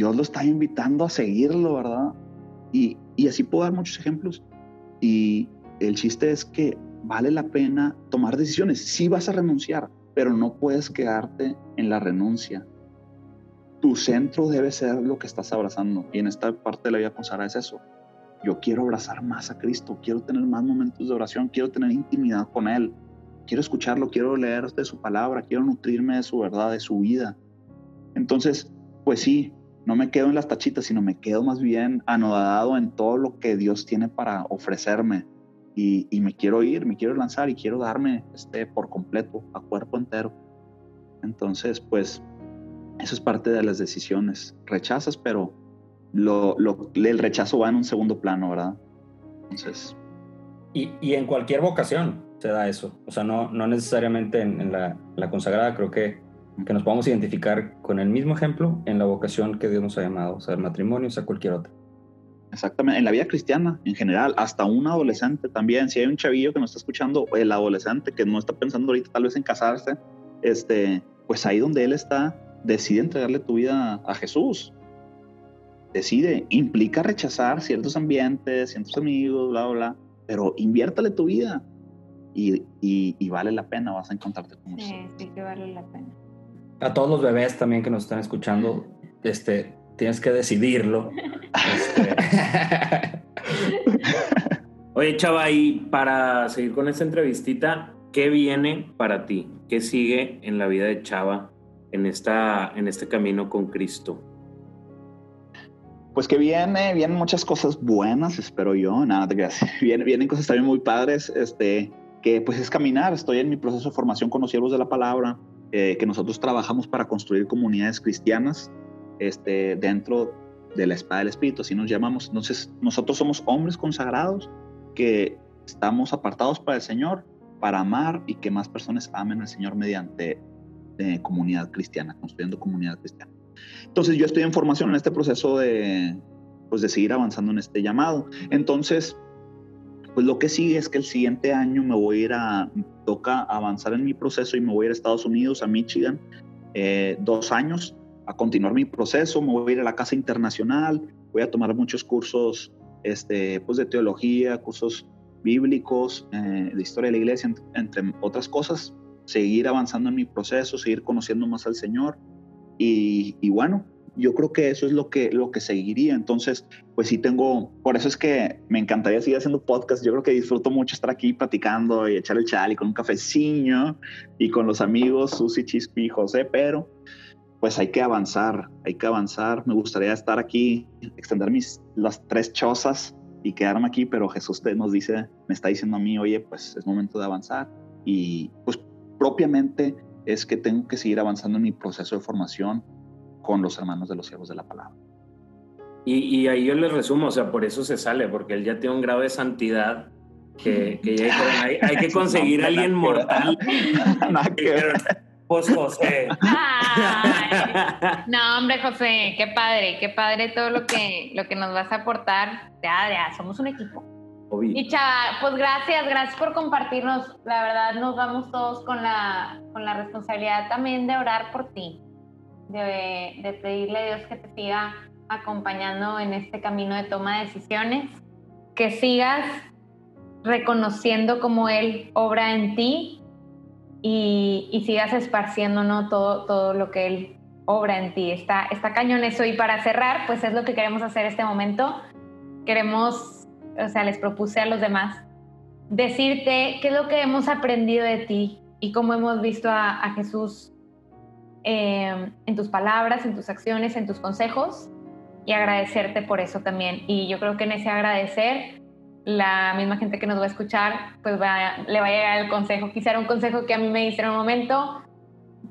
Speaker 3: Dios lo está invitando a seguirlo, ¿verdad? Y, y así puedo dar muchos ejemplos. Y el chiste es que vale la pena tomar decisiones. Sí vas a renunciar, pero no puedes quedarte en la renuncia. Tu centro debe ser lo que estás abrazando. Y en esta parte de la vida consagrada es eso. Yo quiero abrazar más a Cristo, quiero tener más momentos de oración, quiero tener intimidad con Él, quiero escucharlo, quiero leer de su palabra, quiero nutrirme de su verdad, de su vida. Entonces, pues sí, no me quedo en las tachitas, sino me quedo más bien anodado en todo lo que Dios tiene para ofrecerme. Y, y me quiero ir, me quiero lanzar y quiero darme este, por completo, a cuerpo entero. Entonces, pues, eso es parte de las decisiones. Rechazas, pero lo, lo- el rechazo va en un segundo plano, ¿verdad? Entonces,
Speaker 2: Y, y en cualquier vocación se da eso. O sea, no, no necesariamente en, la consagrada, creo que, que nos podemos identificar con el mismo ejemplo en la vocación que Dios nos ha llamado, o sea, el matrimonio, o sea, cualquier otra.
Speaker 3: Exactamente, en la vida cristiana en general, hasta un adolescente también, si hay un chavillo que nos está escuchando, el adolescente que no está pensando ahorita tal vez en casarse, este, pues ahí donde él está, decide entregarle tu vida a Jesús. Decide, implica rechazar ciertos ambientes, ciertos amigos, bla, bla, bla, pero inviértale tu vida y, y- y vale la pena, vas a encontrarte con
Speaker 1: Sí, sí que vale la pena.
Speaker 2: A todos los bebés también que nos están escuchando, este, tienes que decidirlo. Este,
Speaker 4: Oye, Chava, y para seguir con esta entrevistita, ¿qué viene para ti? ¿Qué sigue en la vida de Chava en, esta, en este camino con Cristo?
Speaker 3: pues que viene, vienen muchas cosas buenas, espero yo, nada, te creas. Vienen, vienen cosas también muy padres, este, que pues es caminar, estoy en mi proceso de formación con los siervos de la palabra, eh, que nosotros trabajamos para construir comunidades cristianas este, dentro de la espada del Espíritu, así nos llamamos. Entonces, nosotros somos hombres consagrados que estamos apartados para el Señor, para amar y que más personas amen al Señor mediante eh, comunidad cristiana, construyendo comunidad cristiana. Entonces yo estoy en formación en este proceso de, pues, de seguir avanzando en este llamado. Entonces, pues lo que sigue es que el siguiente año me voy a ir a, toca avanzar en mi proceso y me voy a ir a Estados Unidos, a Michigan, eh, dos años, a continuar mi proceso, me voy a ir a la Casa Internacional, voy a tomar muchos cursos este, pues de teología, cursos bíblicos, eh, de historia de la iglesia, entre otras cosas, seguir avanzando en mi proceso, seguir conociendo más al Señor y, bueno, yo creo que eso es lo que, lo que seguiría. Entonces, pues sí tengo, por eso es que me encantaría seguir haciendo podcast. Yo creo que disfruto mucho estar aquí platicando y echar el chal y con un cafecillo y con los amigos Susi, Chispi y José, pero pues hay que avanzar, hay que avanzar. Me gustaría estar aquí, extender mis las tres chozas y quedarme aquí, pero Jesús te nos dice, me está diciendo a mí, oye, pues es momento de avanzar y pues propiamente es que tengo que seguir avanzando en mi proceso de formación con los hermanos de los siervos de la palabra.
Speaker 4: Y, ahí yo les resumo, o sea, por eso se sale, porque él ya tiene un grado de santidad que, ya hay, que conseguir a alguien mortal. pues José.
Speaker 1: no, hombre, José, qué padre, qué padre todo lo que, lo que nos vas a aportar. Ya, ya, somos un equipo. Y Chava, pues gracias, gracias por compartirnos. La verdad, nos vamos todos con la, con la responsabilidad también de orar por ti, de, de pedirle a Dios que te siga acompañando en este camino de toma de decisiones, que sigas reconociendo cómo Él obra en ti y, y sigas esparciendo ¿no? todo, todo lo que Él obra en ti. Está, está cañón eso. Y para cerrar, pues es lo que queremos hacer este momento. Queremos o sea, les propuse a los demás, decirte qué es lo que hemos aprendido de ti y cómo hemos visto a, Jesús eh, en tus palabras, en tus acciones, en tus consejos y agradecerte por eso también. Y yo creo que en ese agradecer, la misma gente que nos va a escuchar, pues le va a llegar el consejo. Quizá era un consejo que a mí me en un momento,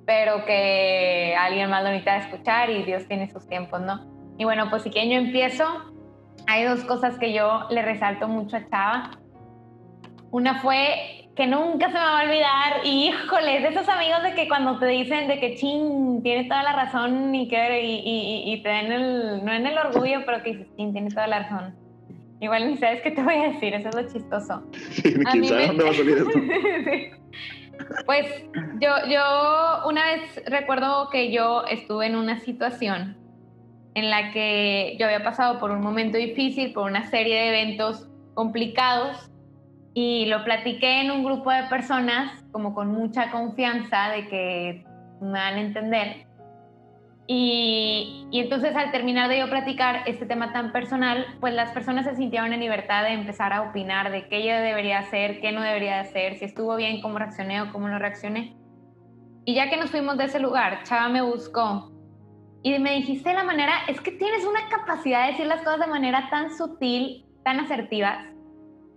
Speaker 1: pero que alguien más lo necesita escuchar y Dios tiene sus tiempos, ¿no? Y bueno, pues si quieren yo empiezo, hay dos cosas que yo le resalto mucho a Chava. Una fue que nunca se me va a olvidar, y híjole, de esos amigos de que cuando te dicen de que ching, tienes toda la razón y, que, y, y, te den el, no en el orgullo, pero que dices, ching, tienes toda la razón. Igual ni sabes qué te voy a decir, eso es lo chistoso.
Speaker 3: Sí, ¿quién sabe dónde va a salir esto?
Speaker 1: Pues yo, yo una vez recuerdo que yo estuve en una situación en la que yo había pasado por un momento difícil, por una serie de eventos complicados y lo platiqué en un grupo de personas como con mucha confianza de que me van a entender. Y, y, entonces al terminar de yo platicar este tema tan personal, pues las personas se sintieron en libertad de empezar a opinar de qué yo debería hacer, qué no debería hacer, si estuvo bien, cómo reaccioné o cómo no reaccioné. Y ya que nos fuimos de ese lugar, Chava me buscó y me dijiste de la manera, es que tienes una capacidad de decir las cosas de manera tan sutil, tan asertivas.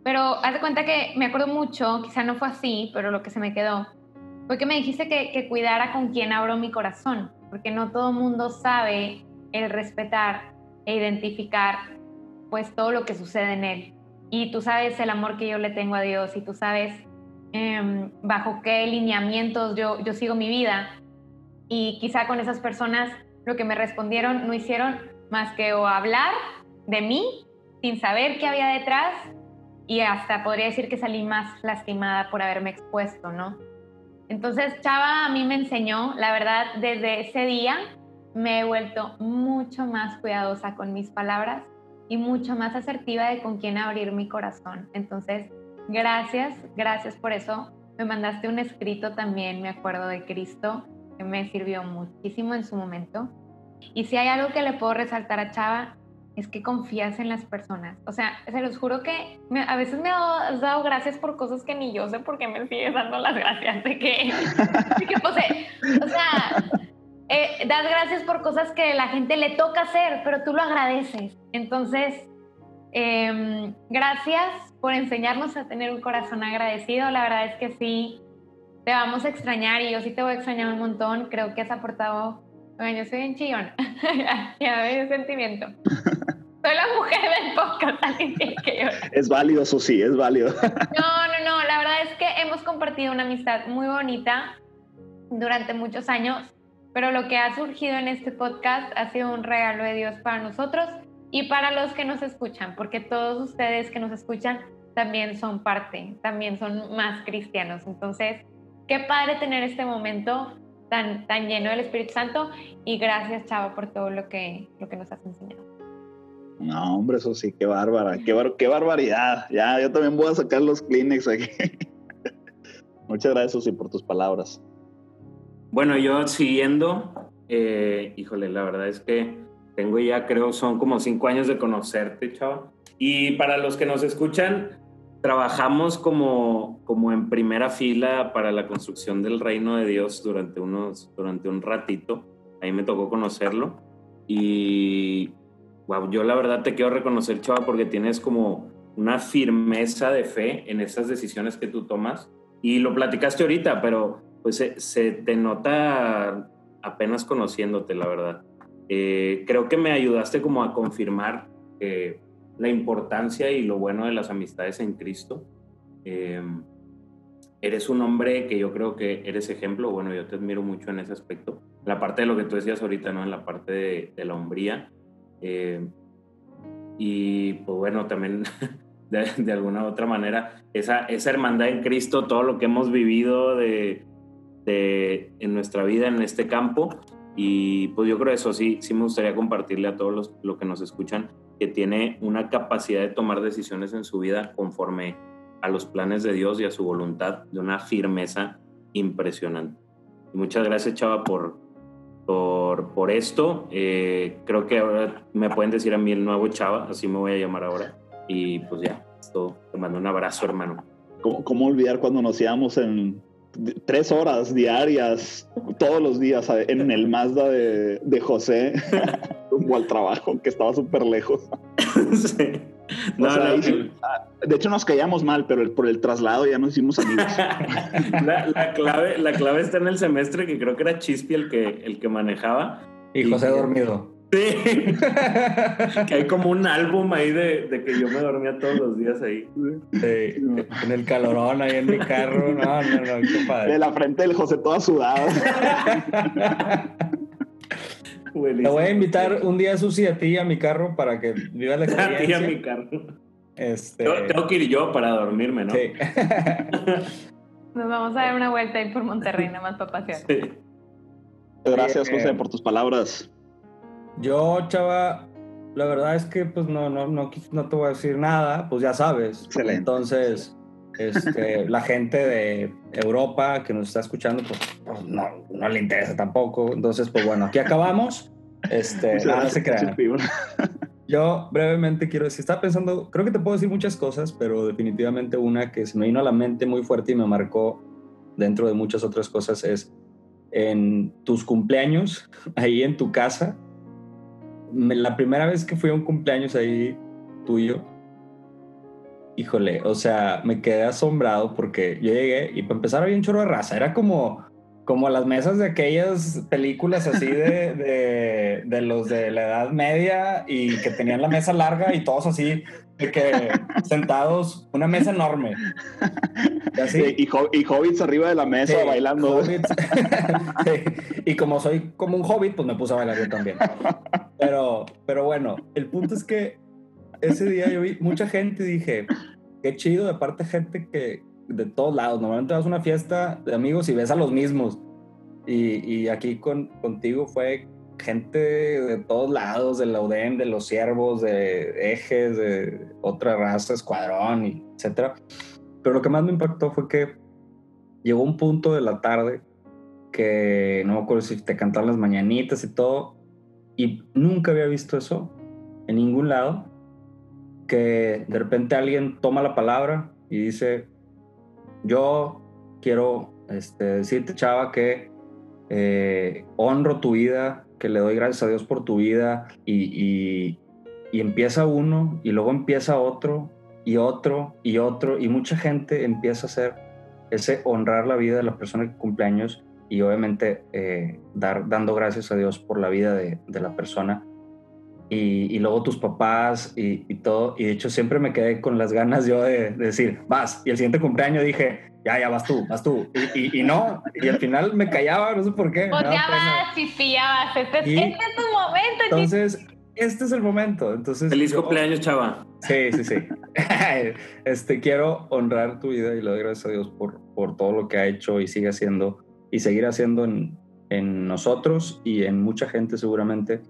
Speaker 1: Pero haz de cuenta que me acuerdo mucho, quizá no fue así, pero lo que se me quedó, fue que me dijiste que, que cuidara con quién abro mi corazón, porque no todo mundo sabe el respetar e identificar pues todo lo que sucede en él. Y tú sabes el amor que yo le tengo a Dios y tú sabes em, bajo qué lineamientos yo, yo sigo mi vida. Y quizá con esas personas lo que me respondieron no hicieron más que o hablar de mí sin saber qué había detrás y hasta podría decir que salí más lastimada por haberme expuesto, ¿no? Entonces Chava a mí me enseñó, la verdad, desde ese día me he vuelto mucho más cuidadosa con mis palabras y mucho más asertiva de con quién abrir mi corazón. Entonces, gracias, gracias por eso. Me mandaste un escrito también, me acuerdo de Cristo, me sirvió muchísimo en su momento. Y si hay algo que le puedo resaltar a Chava, es que confías en las personas. O sea, se los juro que a veces me has dado, gracias por cosas que ni yo sé por qué me sigues dando las gracias. De que, de que pues, eh, o sea, eh, das gracias por cosas que la gente le toca hacer, pero tú lo agradeces. Entonces, em, gracias por enseñarnos a tener un corazón agradecido. La verdad es que sí, te vamos a extrañar y yo sí te voy a extrañar un montón. Creo que has aportado. Bueno, yo soy un chillón. ya ves sentimiento. Soy la mujer del podcast, que yo.
Speaker 3: Es válido, eso sí, es válido.
Speaker 1: no, no, no. La verdad es que hemos compartido una amistad muy bonita durante muchos años, pero lo que ha surgido en este podcast ha sido un regalo de Dios para nosotros y para los que nos escuchan, porque todos ustedes que nos escuchan también son parte, también son más cristianos. Entonces, qué padre tener este momento tan, tan lleno del Espíritu Santo y gracias, Chavo, por todo lo que, lo que nos has enseñado.
Speaker 3: No, hombre, eso sí, qué bárbara, qué, qué barbaridad. Ya, yo también voy a sacar los Kleenex aquí. Muchas gracias, Susi, por tus palabras.
Speaker 4: Bueno, yo siguiendo, eh, híjole, la verdad es que tengo ya, creo, son como cinco años de conocerte, chavo. Y para los que nos escuchan, trabajamos como, como en primera fila para la construcción del reino de Dios durante, unos, durante un ratito. Ahí me tocó conocerlo. Y wow, yo la verdad te quiero reconocer, chava, porque tienes como una firmeza de fe en esas decisiones que tú tomas. Y lo platicaste ahorita, pero pues se, te nota apenas conociéndote, la verdad. Eh, creo que me ayudaste como a confirmar la importancia y lo bueno de las amistades en Cristo. Em, eres un hombre que yo creo que eres ejemplo, bueno, yo te admiro mucho en ese aspecto. La parte de lo que tú decías ahorita, ¿no? En la parte de, la hombría. Eh, y pues bueno, también de, de, alguna u otra manera, esa, esa hermandad en Cristo, todo lo que hemos vivido de, de, en nuestra vida en este campo. Y pues yo creo eso sí, sí me gustaría compartirle a todos los lo que nos escuchan que tiene una capacidad de tomar decisiones en su vida conforme a los planes de Dios y a su voluntad, de una firmeza impresionante. Y muchas gracias, Chava, por, por, por esto. Eh, creo que ahora me pueden decir a mí el nuevo Chava, así me voy a llamar ahora. Y pues ya, esto, te mando un abrazo, hermano.
Speaker 3: ¿Cómo, cómo olvidar cuando nos íbamos en tres horas diarias, todos los días en el Mazda de, de José, rumbo al trabajo, que estaba súper lejos. sí. de hecho, nos caíamos mal, pero por el traslado ya nos hicimos amigos.
Speaker 4: la, clave, la clave está en el semestre, que creo que era Chispi el que, el que manejaba.
Speaker 2: Y José dormido.
Speaker 4: Sí. que hay como un álbum ahí de, de, que yo me dormía todos los días ahí.
Speaker 2: Sí. En el calorón ahí en mi carro. No, no, no, qué padre.
Speaker 3: De la frente del José toda sudada.
Speaker 2: Te voy a invitar un día, Susi, a ti a mi carro para que vivas la experiencia.
Speaker 4: A ti a mi carro. Este... Tengo que ir yo para dormirme, ¿no? Sí.
Speaker 1: Nos vamos a dar una vuelta ahí por Monterrey, nada más para pasear. Sí.
Speaker 3: Gracias, José, eh, por tus palabras.
Speaker 2: Yo, chava, la verdad es que pues no, no, no, no te voy a decir nada, pues ya sabes.
Speaker 3: Excelente.
Speaker 2: Entonces, este, la gente de Europa que nos está escuchando, pues, pues no, no, le interesa tampoco. Entonces, pues bueno, aquí acabamos. Este, nada se. Yo brevemente quiero decir, estaba pensando, creo que te puedo decir muchas cosas, pero definitivamente una que se me vino a la mente muy fuerte y me marcó dentro de muchas otras cosas es en tus cumpleaños, ahí en tu casa, la primera vez que fui a un cumpleaños ahí tuyo, híjole, o sea, me quedé asombrado porque yo llegué y para empezar había un chorro de raza, era como, como las mesas de aquellas películas así de, de, de, los de la Edad Media y que tenían la mesa larga y todos así, de que sentados, una mesa enorme.
Speaker 3: Y, así. y, hobbits arriba de la mesa bailando.
Speaker 2: y como soy como un hobbit, pues me puse a bailar yo también. Pero, pero bueno, el punto es que ese día yo vi mucha gente y dije, qué chido, de parte gente que de todos lados, normalmente vas a una fiesta de amigos y ves a los mismos. Y, y aquí con, contigo fue gente de todos lados, de la UDEM, de los siervos, de ejes, de otra raza, escuadrón, etcétera. Pero lo que más me impactó fue que llegó un punto de la tarde que no me acuerdo si te cantaban las mañanitas y todo, y nunca había visto eso en ningún lado, que de repente alguien toma la palabra y dice, yo quiero este, decirte, chava, que eh, honro tu vida, que le doy gracias a Dios por tu vida y, y empieza uno y luego empieza otro y otro y otro y mucha gente empieza a hacer ese honrar la vida de la persona que cumple años y obviamente eh, dar, dando gracias a Dios por la vida de, de la persona y, y, luego tus papás y, y, todo. Y de hecho siempre me quedé con las ganas yo de, de, decir vas y el siguiente cumpleaños dije ya ya vas tú vas tú y, y no. Y al final me callaba no sé por qué.
Speaker 1: Pues ya vas chifiabas este, este es tu momento
Speaker 2: entonces este es el momento. Entonces,
Speaker 4: Feliz yo, cumpleaños, chava.
Speaker 2: Sí, sí, sí. este, quiero honrar tu vida y le doy gracias a Dios por, por todo lo que ha hecho y sigue haciendo y seguir haciendo en, en nosotros y en mucha gente seguramente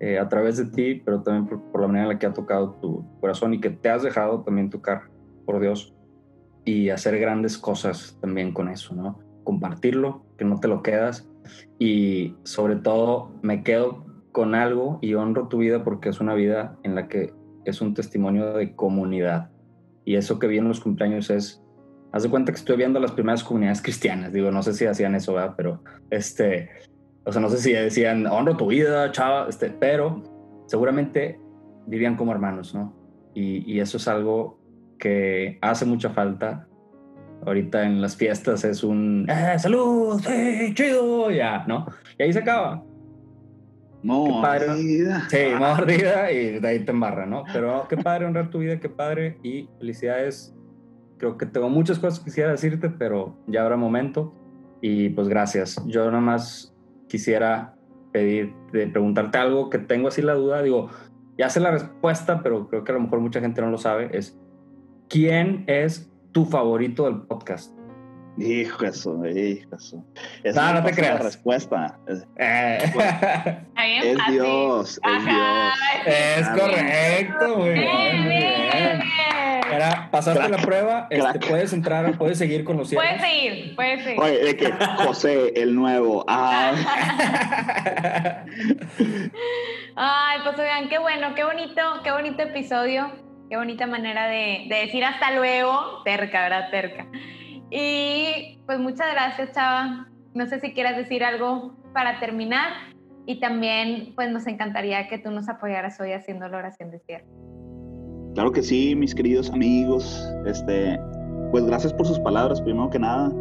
Speaker 2: eh, a través de ti, pero también por, por, la manera en la que ha tocado tu corazón y que te has dejado también tocar por Dios y hacer grandes cosas también con eso, ¿no? Compartirlo, que no te lo quedas y sobre todo me quedo con algo y honro tu vida porque es una vida en la que es un testimonio de comunidad. Y eso que vi en los cumpleaños es, haz de cuenta que estoy viendo las primeras comunidades cristianas. Digo, no sé si hacían eso, ¿verdad? Pero, este, o sea, no sé si decían, honro tu vida, chava, este, pero seguramente vivían como hermanos, ¿no? Y, y eso es algo que hace mucha falta. Ahorita en las fiestas es un, eh, salud, sí, chido, ya, ¿no? Y ahí se acaba
Speaker 3: Mordida.
Speaker 2: Sí, mordida y de ahí te embarra, ¿no? Pero qué padre honrar tu vida, qué padre y felicidades. Creo que tengo muchas cosas que quisiera decirte, pero ya habrá momento. Y pues gracias. Yo nada más quisiera pedir, de preguntarte algo que tengo así la duda. Digo, ya sé la respuesta, pero creo que a lo mejor mucha gente no lo sabe. Es, ¿quién es tu favorito del podcast?
Speaker 3: Hijo eso, hijo eso.
Speaker 2: no, no te creas.
Speaker 3: La respuesta. Es,
Speaker 2: eh.
Speaker 3: es Dios, es Dios.
Speaker 2: Es correcto, muy bien, muy bien. Era, pasaste crack, la prueba, este, puedes entrar, puedes seguir con los
Speaker 1: cielos. Puedes seguir, puedes seguir.
Speaker 3: Oye, de que José, el nuevo. Ah.
Speaker 1: Ay, pues oigan, qué bueno, qué bonito, qué bonito episodio, qué bonita manera de, de decir hasta luego, terca, ¿verdad? Terca. Y pues muchas gracias, Chava. No sé si quieras decir algo para terminar y también pues nos encantaría que tú nos apoyaras hoy haciendo la oración de cierre.
Speaker 3: Claro que sí, mis queridos amigos. Este, pues gracias por sus palabras, primero que nada.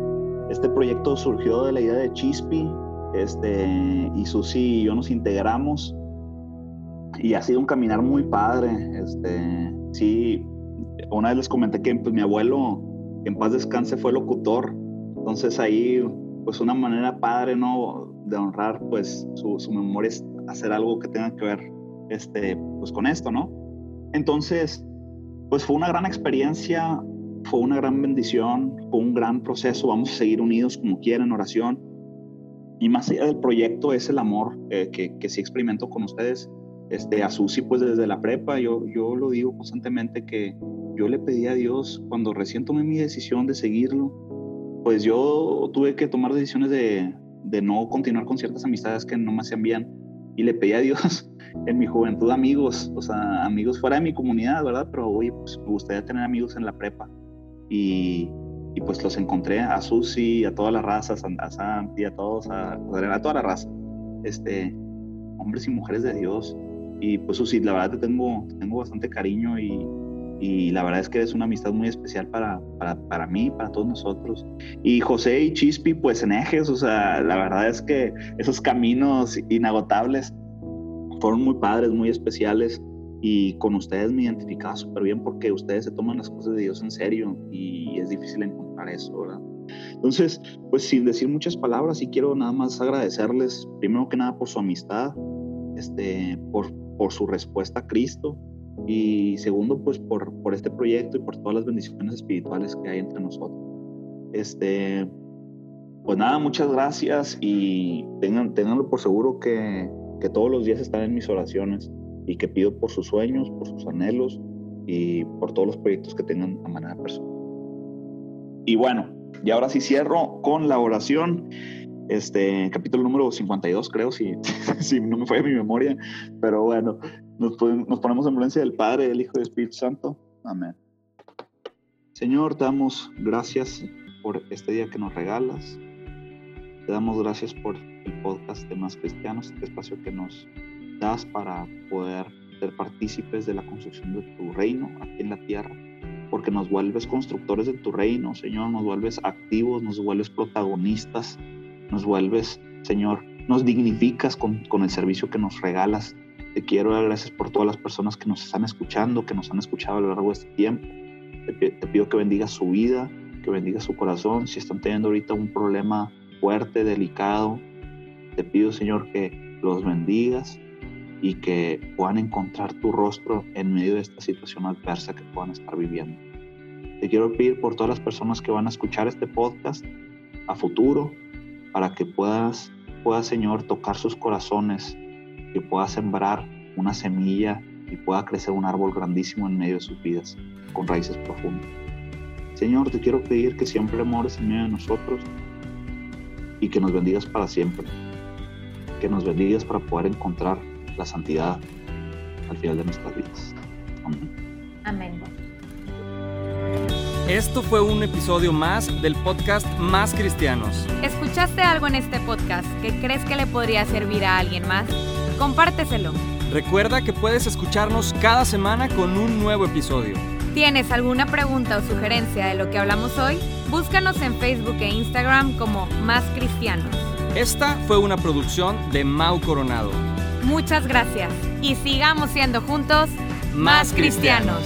Speaker 3: Este proyecto surgió de la idea de Chispi, este, y Susi y yo nos integramos y ha sido un caminar muy padre. Este, sí, una vez les comenté que pues, mi abuelo en paz descanse fue locutor. Entonces ahí, pues una manera padre, ¿no? De honrar, pues, su, su memoria es hacer algo que tenga que ver, este, pues, con esto, ¿no? Entonces, pues fue una gran experiencia, fue una gran bendición, fue un gran proceso. Vamos a seguir unidos como quieran en oración. Y más allá del proyecto es el amor eh, que, que sí experimento con ustedes. Este, a Susi, pues desde la prepa, yo, yo lo digo constantemente que yo le pedí a Dios, cuando recién tomé mi decisión de seguirlo, pues yo tuve que tomar decisiones de, de no continuar con ciertas amistades que no me hacían bien. Y le pedí a Dios en mi juventud amigos, o sea, amigos fuera de mi comunidad, ¿verdad? Pero oye, pues me gustaría tener amigos en la prepa. Y, y pues los encontré a Susi, a todas las razas, a Santi, a todos, a, a toda la raza. Este, hombres y mujeres de Dios. Y pues Susi, la verdad te tengo, tengo bastante cariño y, y la verdad es que es una amistad muy especial para, para, para, mí, para todos nosotros. Y José y Chispi, pues en ejes, o sea, la verdad es que esos caminos inagotables fueron muy padres, muy especiales. Y con ustedes me identificaba súper bien porque ustedes se toman las cosas de Dios en serio y es difícil encontrar eso, ¿verdad? Entonces, pues sin decir muchas palabras, sí quiero nada más agradecerles, primero que nada, por su amistad, este, por, por su respuesta a Cristo, y segundo, pues por, por este proyecto y por todas las bendiciones espirituales que hay entre nosotros. Este, pues nada, muchas gracias y tengan, tenganlo por seguro que, que todos los días están en mis oraciones y que pido por sus sueños, por sus anhelos y por todos los proyectos que tengan a manera personal. Y bueno, y ahora sí cierro con la oración. Este capítulo número 52, creo, si, si no me fue mi memoria, pero bueno, nos, ponemos en violencia del Padre, del Hijo y del Espíritu Santo. Amén. Señor, te damos gracias por este día que nos regalas. Te damos gracias por el podcast de Más Cristianos, este espacio que nos das para poder ser partícipes de la construcción de tu reino aquí en la tierra, porque nos vuelves constructores de tu reino, Señor, nos vuelves activos, nos vuelves protagonistas, nos vuelves, Señor, nos dignificas con, con el servicio que nos regalas. Te quiero dar gracias por todas las personas que nos están escuchando, que nos han escuchado a lo largo de este tiempo. Te, te pido que bendiga su vida, que bendiga su corazón. Si están teniendo ahorita un problema fuerte, delicado, te pido, Señor, que los bendigas y que puedan encontrar tu rostro en medio de esta situación adversa que puedan estar viviendo. Te quiero pedir por todas las personas que van a escuchar este podcast a futuro, para que puedas, pueda Señor, tocar sus corazones, que pueda sembrar una semilla y pueda crecer un árbol grandísimo en medio de sus vidas, con raíces profundas. Señor, te quiero pedir que siempre mores en medio de nosotros y que nos bendigas para siempre. Que nos bendigas para poder encontrar la santidad al final de nuestras vidas. Amén.
Speaker 5: Amén.
Speaker 2: Esto fue un episodio más del podcast Más Cristianos.
Speaker 1: ¿Escuchaste algo en este podcast que crees que le podría servir a alguien más? Compárteselo.
Speaker 2: Recuerda que puedes escucharnos cada semana con un nuevo episodio.
Speaker 1: ¿Tienes alguna pregunta o sugerencia de lo que hablamos hoy? Búscanos en Facebook e Instagram como Más Cristianos.
Speaker 2: Esta fue una producción de Mau Coronado.
Speaker 1: Muchas gracias y sigamos siendo juntos
Speaker 2: Más cristianos.